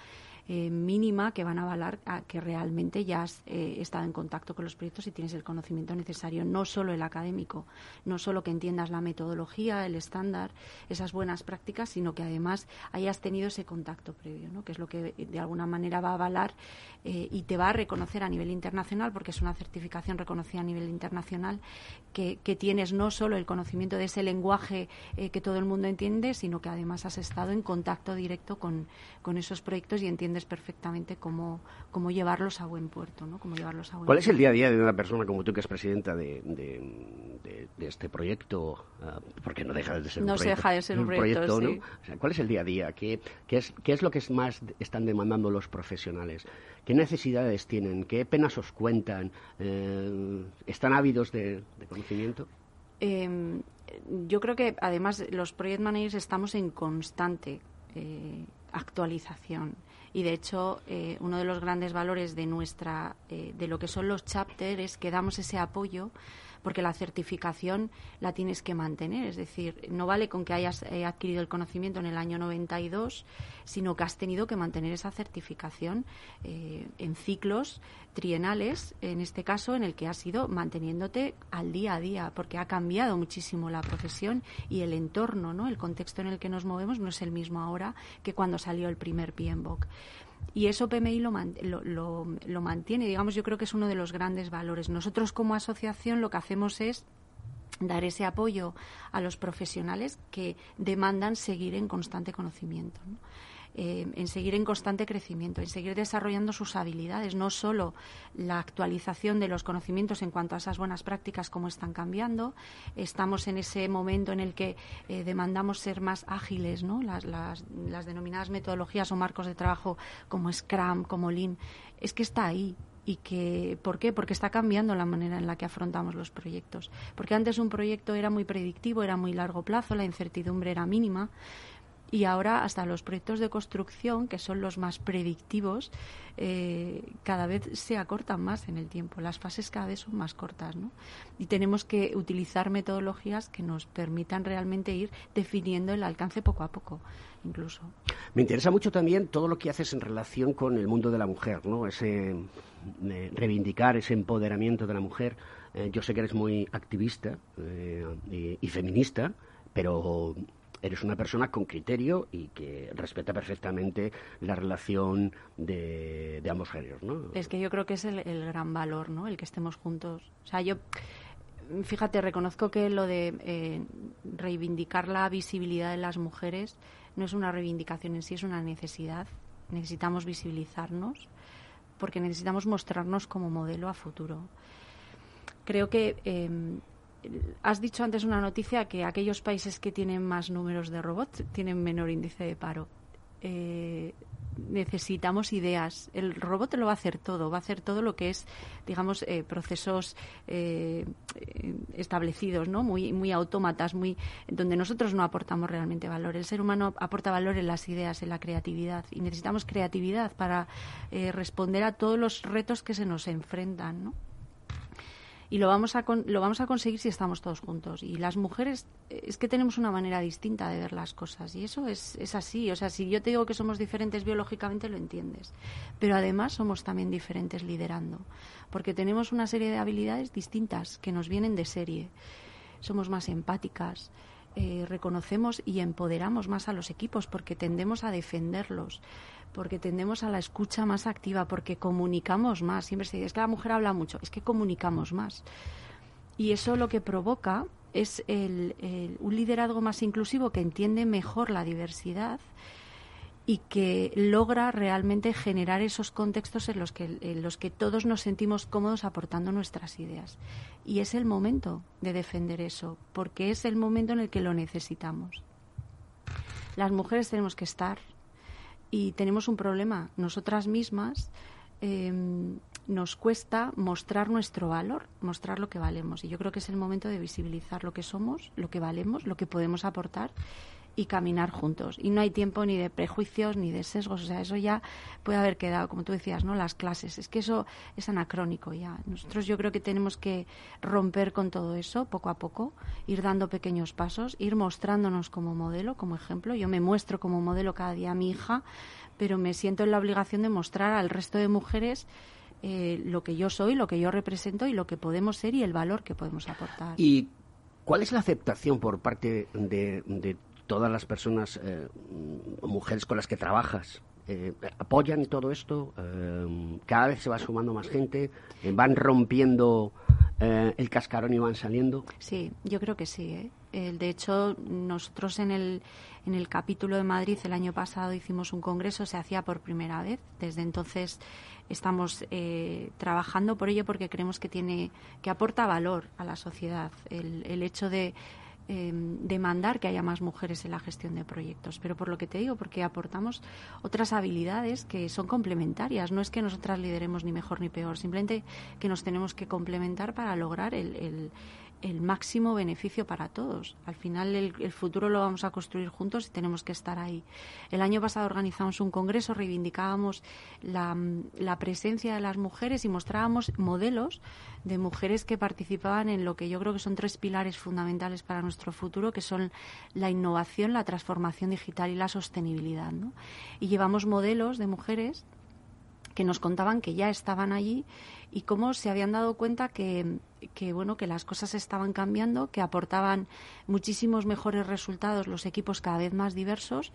eh, mínima que van a avalar a que realmente ya has eh, estado en contacto con los proyectos y tienes el conocimiento necesario, no solo el académico, no solo que entiendas la metodología, el estándar, esas buenas prácticas, sino que además hayas tenido ese contacto previo, ¿no? que es lo que de alguna manera va a avalar eh, y te va a reconocer a nivel internacional, porque es una certificación reconocida a nivel internacional, que, que tienes no solo el conocimiento de ese lenguaje que todo el mundo entiende, sino que además has estado en contacto directo con, con esos proyectos y entiendes perfectamente cómo, cómo llevarlos a buen puerto. ¿no? Cómo llevarlos a ¿Cuál es el día a día de una persona como tú que es presidenta de, de, este proyecto? Ah, porque no deja de ser no un proyecto. No se deja de ser un proyecto, ¿no? ¿Cuál es el día a día? ¿Qué, qué, es, ¿Qué es lo que más están demandando los profesionales? ¿Qué necesidades tienen? ¿Qué penas os cuentan? Eh, ¿Están ávidos de, conocimiento? Em, yo creo que además los project managers estamos en constante eh, actualización y de hecho eh, uno de los grandes valores de nuestra eh, de lo que son los chapters es que damos ese apoyo porque la certificación la tienes que mantener. Es decir, no vale con que hayas eh, adquirido el conocimiento en el año 92, sino que has tenido que mantener esa certificación eh, en ciclos trienales, en este caso, en el que has ido manteniéndote al día a día, porque ha cambiado muchísimo la profesión y el entorno, ¿no? El contexto en el que nos movemos no es el mismo ahora que cuando salió el primer PMBOK y eso PMI lo, lo, lo, mantiene. Digamos, yo creo que es uno de los grandes valores. Nosotros como asociación lo que hacemos es dar ese apoyo a los profesionales que demandan seguir en constante conocimiento. ¿no? Eh, en seguir en constante crecimiento, en seguir desarrollando sus habilidades, no solo la actualización de los conocimientos en cuanto a esas buenas prácticas, cómo están cambiando. Estamos en ese momento en el que eh, demandamos ser más ágiles, ¿no? Las, las, las denominadas metodologías o marcos de trabajo como Scrum, como Lean, es que está ahí, y que ¿por qué? Porque está cambiando la manera en la que afrontamos los proyectos. Porque antes un proyecto era muy predictivo, era muy largo plazo, la incertidumbre era mínima y ahora hasta los proyectos de construcción, que son los más predictivos, eh, cada vez se acortan más en el tiempo. Las fases cada vez son más cortas, ¿no? Y tenemos que utilizar metodologías que nos permitan realmente ir definiendo el alcance poco a poco, incluso. Me interesa mucho también todo lo que haces en relación con el mundo de la mujer, ¿no? Ese eh, reivindicar ese empoderamiento de la mujer. Eh, yo sé que eres muy activista y feminista, pero eres una persona con criterio y que respeta perfectamente la relación de, ambos géneros, ¿no? Es que yo creo que es el, gran valor, ¿no? El que estemos juntos. O sea, yo fíjate, reconozco que lo de eh, reivindicar la visibilidad de las mujeres no es una reivindicación en sí, es una necesidad. Necesitamos visibilizarnos porque necesitamos mostrarnos como modelo a futuro. Creo que em, has dicho antes una noticia que aquellos países que tienen más números de robots tienen menor índice de paro. Eh, necesitamos ideas. El robot lo va a hacer todo, va a hacer todo lo que es, digamos, eh, procesos eh, establecidos, ¿no? Muy, muy autómatas, muy donde nosotros no aportamos realmente valor. El ser humano aporta valor en las ideas, en la creatividad, y necesitamos creatividad para responder a todos los retos que se nos enfrentan, ¿no? Y lo vamos a lo vamos a conseguir si estamos todos juntos. Y las mujeres eh, es que tenemos una manera distinta de ver las cosas y eso es, es así. O sea si yo te digo que somos diferentes biológicamente lo entiendes. Pero además somos también diferentes liderando porque tenemos una serie de habilidades distintas que nos vienen de serie. Somos más empáticas eh, reconocemos y empoderamos más a los equipos porque tendemos a defenderlos porque tendemos a la escucha más activa, porque comunicamos más. Siempre se dice, es que la mujer habla mucho, es que comunicamos más. Y eso lo que provoca es el, un liderazgo más inclusivo que entiende mejor la diversidad y que logra realmente generar esos contextos en los que en los que todos nos sentimos cómodos aportando nuestras ideas. Y es el momento de defender eso porque es el momento en el que lo necesitamos. Las mujeres tenemos que estar y tenemos un problema. Nosotras mismas em, nos cuesta mostrar nuestro valor, mostrar lo que valemos. Y yo creo que es el momento de visibilizar lo que somos, lo que valemos, lo que podemos aportar y caminar juntos. Y no hay tiempo ni de prejuicios ni de sesgos. O sea, eso ya puede haber quedado, como tú decías, ¿no? Las clases. Es que eso es anacrónico ya. Nosotros yo creo que tenemos que romper con todo eso poco a poco, ir dando pequeños pasos, ir mostrándonos como modelo, como ejemplo. Yo me muestro como modelo cada día a mi hija, pero me siento en la obligación de mostrar al resto de mujeres eh, lo que yo soy, lo que yo represento y lo que podemos ser y el valor que podemos aportar. ¿Y cuál es la aceptación por parte de, de todas las personas, eh, mujeres con las que trabajas, eh, apoyan todo esto, eh, cada vez se va sumando más gente, van rompiendo el cascarón y van saliendo. Sí, yo creo que sí. de hecho, nosotros en el, en el capítulo de Madrid el año pasado hicimos un congreso, se hacía por primera vez. Desde entonces estamos trabajando por ello porque creemos que tiene que aporta valor a la sociedad el, el hecho de Em, demandar que haya más mujeres en la gestión de proyectos. Pero por lo que te digo, porque aportamos otras habilidades que son complementarias. No es que nosotras lideremos ni mejor ni peor, simplemente que nos tenemos que complementar para lograr el, el máximo beneficio para todos. Al final el, futuro lo vamos a construir juntos y tenemos que estar ahí. El año pasado organizamos un congreso, reivindicábamos la, la, presencia de las mujeres y mostrábamos modelos de mujeres que participaban en lo que yo creo que son tres pilares fundamentales para nuestro futuro, que son la innovación, la transformación digital y la sostenibilidad. ¿no? Y llevamos modelos de mujeres que nos contaban que ya estaban allí y cómo se habían dado cuenta que, que, bueno que las cosas estaban cambiando, que aportaban muchísimos mejores resultados los equipos cada vez más diversos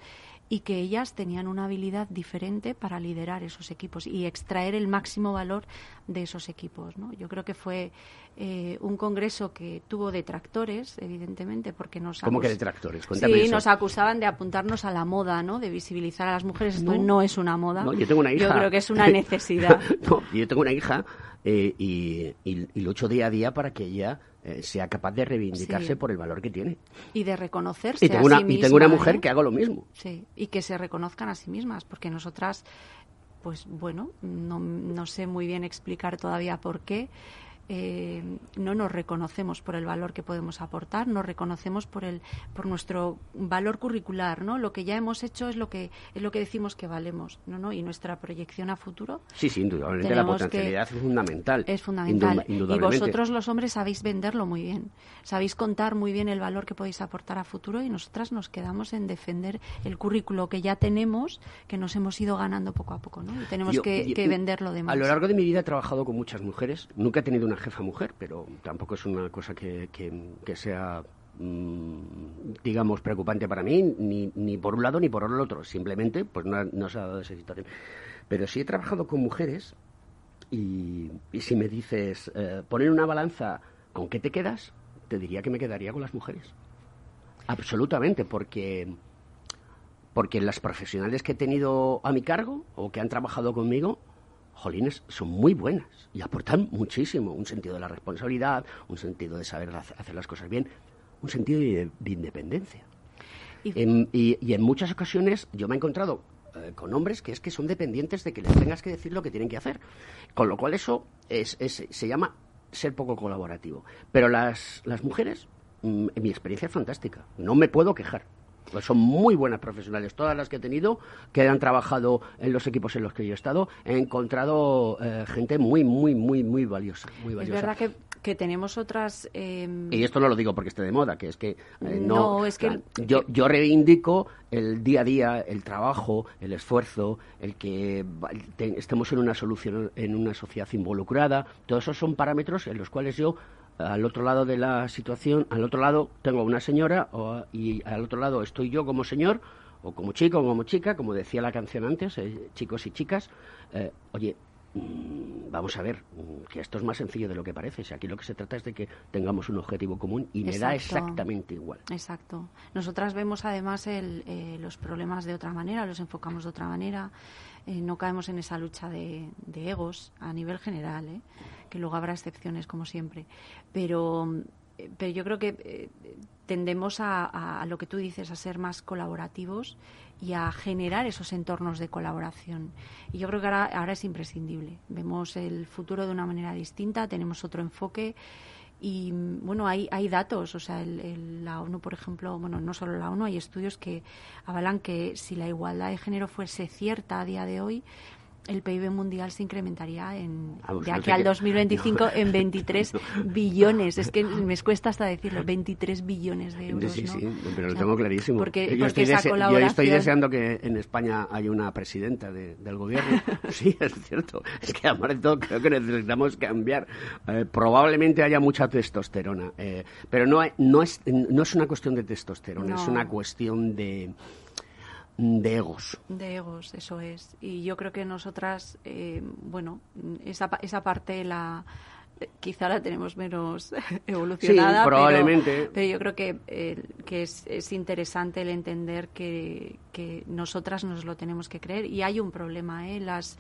y que ellas tenían una habilidad diferente para liderar esos equipos y extraer el máximo valor de esos equipos. ¿no? Yo creo que fue eh, un congreso que tuvo detractores, evidentemente, porque nos... ¿Cómo que detractores? sí, nos acusaban de apuntarnos a la moda, ¿no? de visibilizar a las mujeres. Esto no, es una moda. yo tengo una hija. Yo creo que es una necesidad. no, yo tengo una hija eh, y, y, lo hecho día a día para que ella eh, sea capaz de reivindicarse por el valor que tiene. Y de reconocerse y tengo una, a sí Y tengo una mujer ¿eh? que hago lo mismo. Sí, y que se reconozcan a sí mismas, porque nosotras, pues bueno, no, no sé muy bien explicar todavía por qué, eh, no nos reconocemos por el valor que podemos aportar, nos reconocemos por el por nuestro valor curricular, ¿no? Lo que ya hemos hecho es lo que es lo que decimos que valemos, ¿no? ¿no? Y nuestra proyección a futuro. Sí, sí, indudablemente la potencialidad es fundamental. Es fundamental. y vosotros los hombres sabéis venderlo muy bien, sabéis contar muy bien el valor que podéis aportar a futuro y nosotras nos quedamos en defender el currículo que ya tenemos, que nos hemos ido ganando poco a poco, ¿no? Y tenemos que, que venderlo de más. A lo largo de mi vida he trabajado con muchas mujeres, nunca he tenido una jefa mujer, pero tampoco es una cosa que, sea mm, digamos, preocupante para mí, ni, ni por un lado ni por el otro. Simplemente, pues no, se ha dado esa situación. Pero sí he trabajado con mujeres y, si me dices, eh, poner una balanza, ¿con qué te quedas? Te diría que me quedaría con las mujeres. Absolutamente, porque porque las profesionales que he tenido a mi cargo o que han trabajado conmigo jolines, son muy buenas y aportan muchísimo. Un sentido de la responsabilidad, un sentido de saber hacer las cosas bien, un sentido de, independencia. Y, en, muchas ocasiones yo me he encontrado eh, con hombres que es que son dependientes de que les tengas que decir lo que tienen que hacer. Con lo cual eso es, se llama ser poco colaborativo. Pero las, las mujeres, mm, en mi experiencia es fantástica. No me puedo quejar. Pues son muy buenas profesionales, todas las que he tenido, que han trabajado en los equipos en los que yo he estado, he encontrado eh, gente muy, muy, muy, muy valiosa. Muy valiosa. Es verdad que, que tenemos otras... Em, y esto no lo digo porque esté de moda, que es que... Eh, no, es que... yo, yo reivindico el día a día, el trabajo, el esfuerzo, el que estemos en una solución, en una sociedad involucrada, todos esos son parámetros en los cuales yo al otro lado de la situación, al otro lado tengo una señora y al otro lado estoy yo como señor o como chico o como chica, como decía la canción antes, eh, chicos y chicas. Eh, oye, mm, vamos a ver, mm, que esto es más sencillo de lo que parece. Si aquí lo que se trata es de que tengamos un objetivo común y me da exactamente igual. Exacto. Nosotras vemos además el, eh, los problemas de otra manera, los enfocamos de otra manera. Eh, no caemos en esa lucha de, egos a nivel general, ¿eh? que luego habrá excepciones como siempre. Pero, pero yo creo que tendemos a, lo que tú dices, a ser más colaborativos y a generar esos entornos de colaboración. Y yo creo que ahora, ahora es imprescindible. Vemos el futuro de una manera distinta, tenemos otro enfoque y bueno, hay, hay datos, o sea, la ONU, por ejemplo, bueno, no solo la ONU, hay estudios que avalan que si la igualdad de género fuese cierta a día de hoy, el PIB mundial se incrementaría en, ah, pues de aquí al 2025 en 23 billones. Es que me cuesta hasta decirlo, 23 billones de euros. Sí, sí, pero lo tengo clarísimo. Porque, yo, estoy deseando que en España haya una presidenta del gobierno. sí, es cierto. Es que además de todo creo que necesitamos cambiar. Eh, probablemente haya mucha testosterona, eh, pero no, no, es, no es una cuestión de testosterona, es una cuestión de de egos. De egos, eso es. Y yo creo que nosotras, eh, bueno, esa, esa parte la quizá la tenemos menos evolucionada. Sí, probablemente. Pero, yo creo que, eh, que es, es, interesante el entender que, que, nosotras nos lo tenemos que creer. Y hay un problema, ¿eh? Las,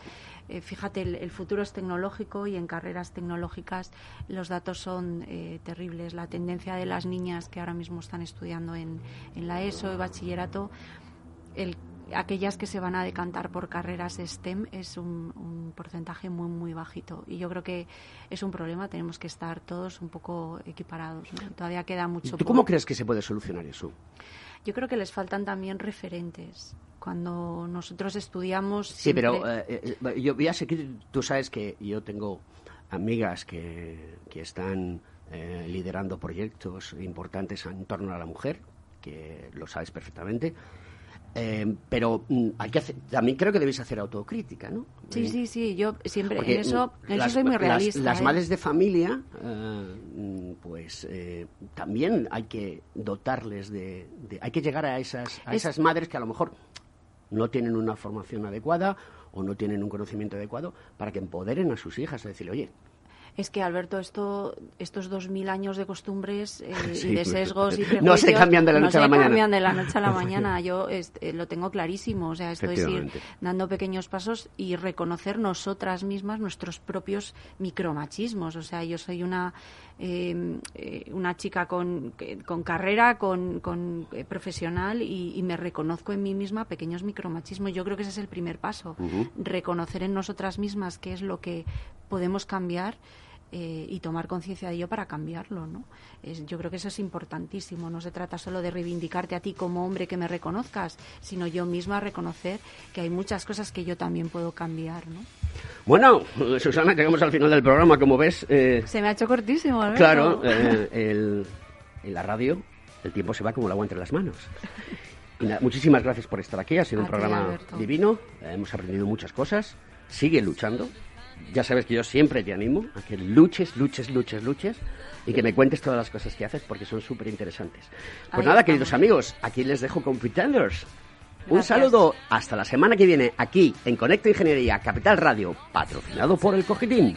eh, fíjate, el, futuro es tecnológico y en carreras tecnológicas los datos son eh, terribles. La tendencia de las niñas que ahora mismo están estudiando en, en la ESO y bachillerato el, aquellas que se van a decantar por carreras STEM es un, porcentaje muy, muy bajito. Y yo creo que es un problema, tenemos que estar todos un poco equiparados. Todavía queda mucho. ¿Tú cómo crees que se puede solucionar eso? Yo creo que les faltan también referentes. Cuando nosotros estudiamos. Sí, pero eh, eh, yo voy a seguir. Tú sabes que yo tengo amigas que, que están eh, liderando proyectos importantes en torno a la mujer, que lo sabes perfectamente eh, pero mm, hay que también creo que debéis hacer autocrítica, ¿no? Sí, sí, sí. Yo siempre en eso, eso soy muy realista. Las, ¿eh? madres de familia, eh, pues también hay que dotarles de, hay que llegar a esas a esas madres que a lo mejor no tienen una formación adecuada o no tienen un conocimiento adecuado para que empoderen a sus hijas a decirle, oye, es que, Alberto, esto, estos dos mil años de costumbres eh, y de sesgos y prejuicios... No se cambian de la noche a la mañana. No se cambian de la noche a la mañana. Yo eh, lo tengo clarísimo. O sea, esto es ir dando pequeños pasos y reconocer nosotras mismas nuestros propios micromachismos. O sea, yo soy una... Em, eh, una chica con, con carrera, con, con profesional y, me reconozco en mí misma pequeños micromachismos. Yo creo que ese es el primer paso. Reconocer en nosotras mismas qué es lo que podemos cambiar eh, y tomar conciencia de ello para cambiarlo, ¿no? yo creo que eso es importantísimo. No se trata solo de reivindicarte a ti como hombre que me reconozcas, sino yo misma reconocer que hay muchas cosas que yo también puedo cambiar, ¿no? Bueno, Susana, llegamos al final del programa, como ves. Eh, se me ha hecho cortísimo, Claro, eh, en la radio el tiempo se va como el agua entre las manos. Muchísimas gracias por estar aquí, ha sido un programa divino, hemos aprendido muchas cosas, sigue luchando, ya sabes que yo siempre te animo a que luches, luches, luches, luches y que me cuentes todas las cosas que haces porque son súper interesantes. Pues nada, queridos amigos, aquí les dejo con Pretenders. Un saludo, hasta la semana que viene aquí en Conecta Ingeniería Capital Radio, patrocinado por el Cogitín.